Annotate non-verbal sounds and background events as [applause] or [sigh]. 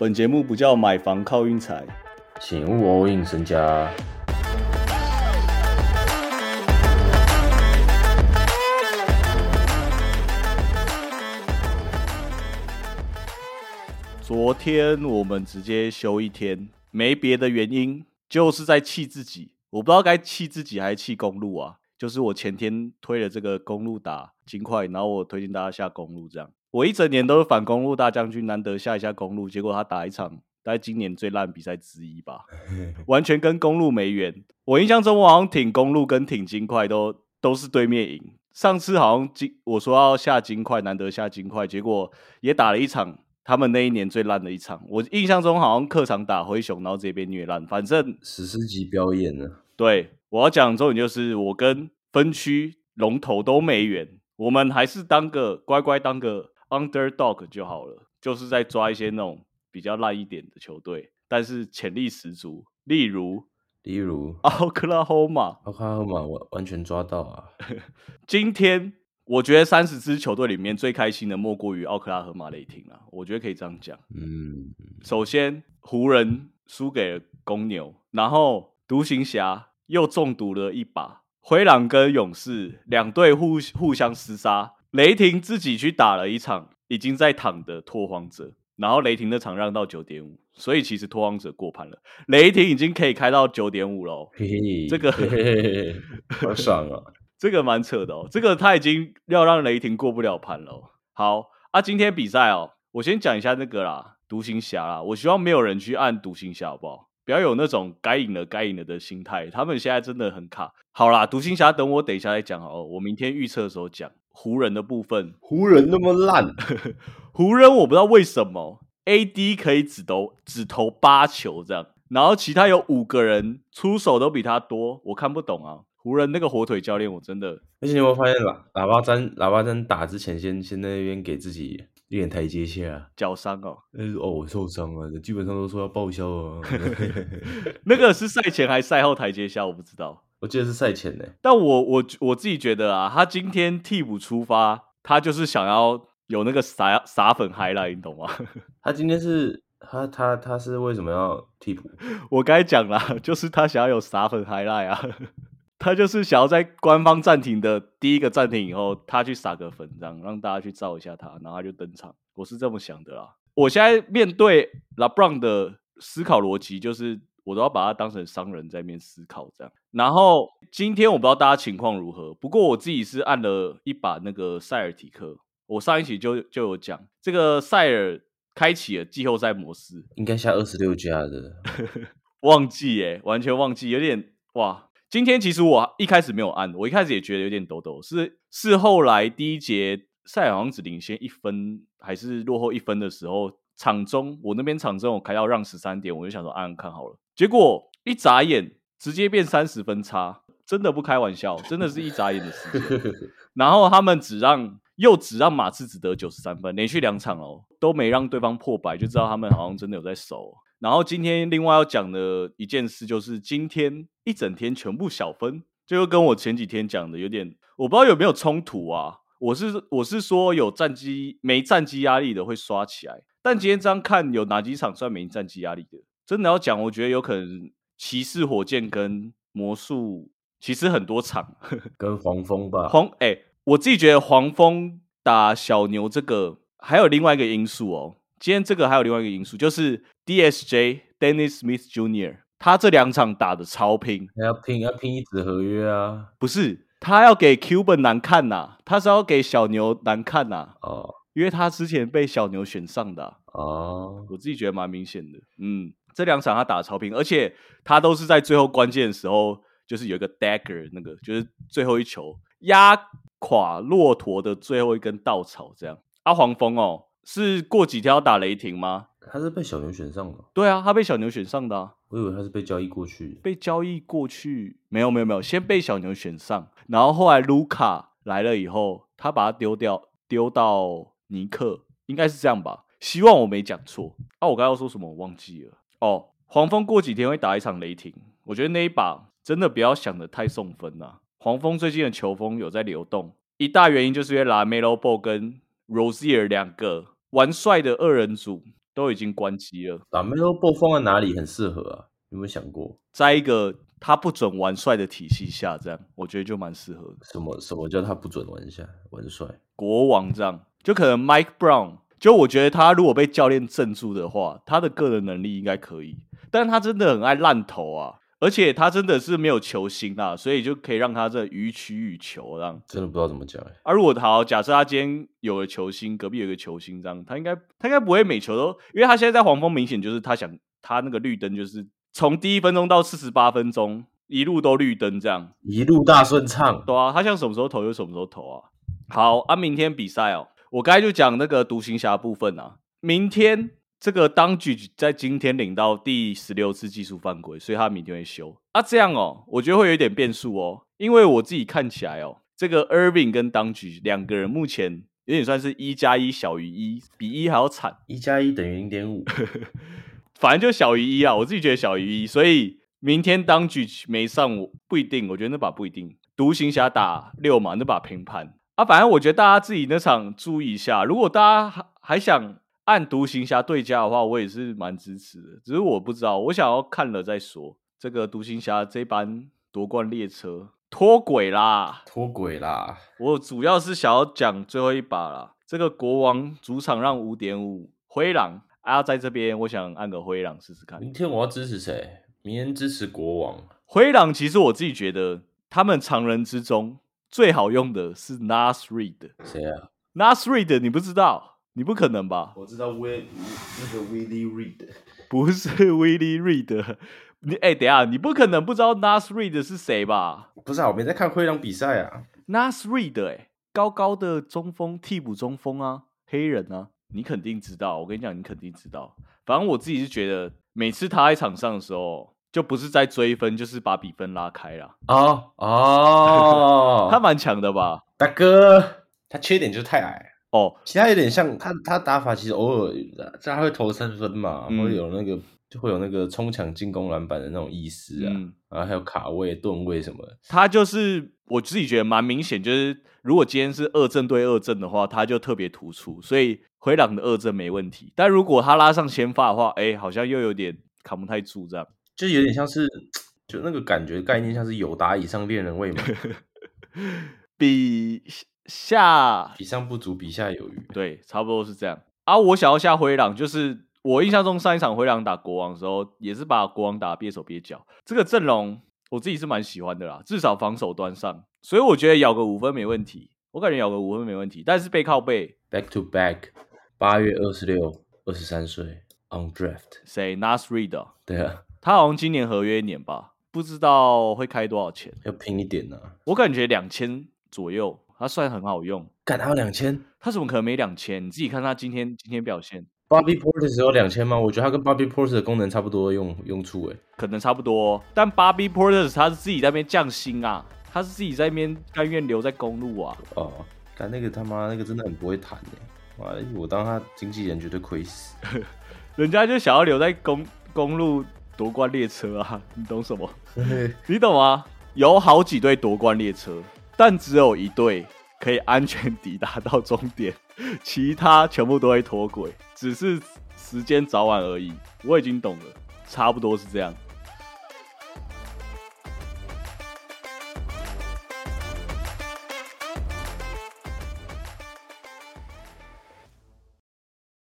本节目不叫买房靠运财，请勿 all in 身家。昨天我们直接休一天，没别的原因，就是在气自己。我不知道该气自己还是气公路啊。就是我前天推了这个公路打金块，然后我推荐大家下公路这样。我一整年都是反公路大将军，难得下一下公路，结果他打一场，大概今年最烂比赛之一吧，[laughs] 完全跟公路没缘。我印象中我好像挺公路跟挺金块都都是对面赢。上次好像金我说要下金块，难得下金块，结果也打了一场。他们那一年最烂的一场，我印象中好像客场打灰熊，然后直接被虐烂。反正史诗级表演呢。对，我要讲重点就是我跟分区龙头都没缘，我们还是当个乖乖当个 underdog 就好了，就是在抓一些那种比较烂一点的球队，但是潜力十足。例如，例如奥克拉荷马，奥克拉荷马完完全抓到啊！[laughs] 今天。我觉得三十支球队里面最开心的莫过于奥克拉荷马雷霆啊，我觉得可以这样讲。嗯，首先湖人输给了公牛，然后独行侠又中毒了一把，灰狼跟勇士两队互互相厮杀，雷霆自己去打了一场已经在躺的拓荒者，然后雷霆那场让到九点五，所以其实拓荒者过盘了，雷霆已经可以开到九点五喽。这个好爽啊！[laughs] 这个蛮扯的哦，这个他已经要让雷霆过不了盘了。好啊，今天比赛哦，我先讲一下那个啦，独行侠啦。我希望没有人去按独行侠，好不好？不要有那种该赢了该赢了的心态。他们现在真的很卡。好啦，独行侠等我等一下再讲哦。我明天预测的时候讲湖人的部分。湖人那么烂，[laughs] 湖人我不知道为什么 AD 可以只投只投八球这样，然后其他有五个人出手都比他多，我看不懂啊。湖人那个火腿教练，我真的。而且你有没有发现，喇喇叭针喇叭针打之前，先先在那边给自己一点台阶下。脚伤哦，呃哦，我受伤了，基本上都说要报销啊。[laughs] 那个是赛前还赛后台阶下，我不知道。我记得是赛前呢。但我我我自己觉得啊，他今天替补出发，他就是想要有那个撒撒粉嗨啦，你懂吗？[laughs] 他今天是他他他是为什么要替补？[laughs] 我刚才讲了，就是他想要有撒粉嗨啦啊。[laughs] 他就是想要在官方暂停的第一个暂停以后，他去撒个粉，这样让大家去照一下他，然后他就登场。我是这么想的啦。我现在面对 LeBron 的思考逻辑，就是我都要把它当成商人在面思考这样。然后今天我不知道大家情况如何，不过我自己是按了一把那个塞尔提克。我上一期就就有讲，这个塞尔开启了季后赛模式，应该下二十六加的，[laughs] 忘记耶，完全忘记，有点哇。今天其实我一开始没有按，我一开始也觉得有点抖抖，是是后来第一节赛好像只领先一分，还是落后一分的时候，场中我那边场中我开到让十三点，我就想说按按看好了，结果一眨眼直接变三十分差，真的不开玩笑，真的是一眨眼的时间。[laughs] 然后他们只让又只让马刺只得九十三分，连续两场哦都没让对方破百，就知道他们好像真的有在守。然后今天另外要讲的一件事就是，今天一整天全部小分，就跟我前几天讲的有点，我不知道有没有冲突啊。我是我是说有战机没战机压力的会刷起来，但今天这样看有哪几场算没战机压力的？真的要讲，我觉得有可能骑士、火箭跟魔术其实很多场 [laughs] 跟黄蜂吧。黄哎，我自己觉得黄蜂打小牛这个还有另外一个因素哦。今天这个还有另外一个因素，就是 D S J Dennis Smith Jr. 他这两场打的超拼，要拼要拼一纸合约啊！不是他要给 Cuban 难看呐，他是要给小牛难看呐。哦，因为他之前被小牛选上的哦，我自己觉得蛮明显的。嗯，这两场他打的超平，而且他都是在最后关键的时候，就是有一个 dagger 那个，就是最后一球压垮骆驼的最后一根稻草，这样。阿黄蜂哦。是过几天要打雷霆吗？他是被小牛选上的。对啊，他被小牛选上的。我以为他是被交易过去。被交易过去？没有没有没有，先被小牛选上，然后后来卢卡来了以后，他把他丢掉，丢到尼克，应该是这样吧？希望我没讲错。啊，我刚刚说什么？我忘记了。哦，黄蜂过几天会打一场雷霆，我觉得那一把真的不要想的太送分了。黄蜂最近的球风有在流动，一大原因就是因为拉梅罗波跟 Rosier 两个。玩帅的二人组，都已经关机了。把 Melo Ball 放在哪里很适合啊？有没有想过？在一个他不准玩帅的体系下，这样我觉得就蛮适合的。什么什么叫他不准玩下玩帅？国王这样，就可能 Mike Brown，就我觉得他如果被教练镇住的话，他的个人能力应该可以，但是他真的很爱烂投啊。而且他真的是没有球星啊，所以就可以让他这予取予求这样。真的不知道怎么讲哎。而如果好，假设他今天有了球星，隔壁有个球星这样，他应该他应该不会每球都，因为他现在在黄蜂明显就是他想他那个绿灯就是从第一分钟到四十八分钟一路都绿灯这样，一路大顺畅。对啊，他想什么时候投就什么时候投啊。好啊，明天比赛哦，我刚才就讲那个独行侠部分啊，明天。这个当局在今天领到第十六次技术犯规，所以他明天会修啊。这样哦，我觉得会有一点变数哦，因为我自己看起来哦，这个 Irving 跟当局两个人目前有点算是一加一小于一，比一还要惨。一加一等于零点五，[laughs] 反正就小于一啊。我自己觉得小于一，所以明天当局没上，我不一定。我觉得那把不一定。独行侠打六嘛，那把平盘啊。反正我觉得大家自己那场注意一下，如果大家还还想。按独行侠对家的话，我也是蛮支持的，只是我不知道，我想要看了再说。这个独行侠这班夺冠列车脱轨啦，脱轨啦！我主要是想要讲最后一把啦。这个国王主场让五点五，灰狼啊，在这边我想按个灰狼试试看。明天我要支持谁？明天支持国王。灰狼其实我自己觉得，他们常人之中最好用的是 Nas Reed。谁啊？Nas Reed，你不知道？你不可能吧？我知道威那个 Willie Reed 不是 Willie Reed，你哎，等下你不可能不知道 Nas Reed 是谁吧？不是啊，我没在看灰狼比赛啊。Nas Reed 哎，高高的中锋，替补中锋啊，黑人啊，你肯定知道。我跟你讲，你肯定知道。反正我自己是觉得，每次他在场上的时候，就不是在追分，就是把比分拉开了。哦哦，[laughs] 他蛮强的吧，大哥？他缺点就是太矮。哦，其他有点像他，他打法其实偶尔他会投三分嘛，会有那个就会有那个冲抢进攻篮板的那种意思啊，然后还有卡位、盾位什么的。他就是我自己觉得蛮明显，就是如果今天是二阵对二阵的话，他就特别突出，所以回廊的二阵没问题。但如果他拉上先发的话，哎，好像又有点扛不太住，这样就有点像是就那个感觉概念，像是有达以上恋人未满，[laughs] 比。下比上不足，比下有余。对，差不多是这样啊。我想要下灰狼，就是我印象中上一场灰狼打国王的时候，也是把国王打憋手憋脚。这个阵容我自己是蛮喜欢的啦，至少防守端上，所以我觉得咬个五分没问题。我感觉咬个五分没问题，但是背靠背，back to back，八月二十六，二十三岁，on draft，谁？Nas Reed，对啊，他好像今年合约一年吧，不知道会开多少钱，要拼一点呢。我感觉两千左右。他算很好用，敢他两千，他怎么可能没两千？你自己看他今天今天表现，Bobby Portis 有两千吗？我觉得他跟 Bobby Portis 的功能差不多用用处诶，可能差不多。但 Bobby Portis 他是自己在那边降薪啊，他是自己在那边甘愿留在公路啊。哦，但那个他妈那个真的很不会谈诶，哇，我当他经纪人绝对亏死。[laughs] 人家就想要留在公公路夺冠列车啊，你懂什么？[laughs] 你懂吗？有好几队夺冠列车。但只有一队可以安全抵达到终点，[laughs] 其他全部都会脱轨，只是时间早晚而已。我已经懂了，差不多是这样。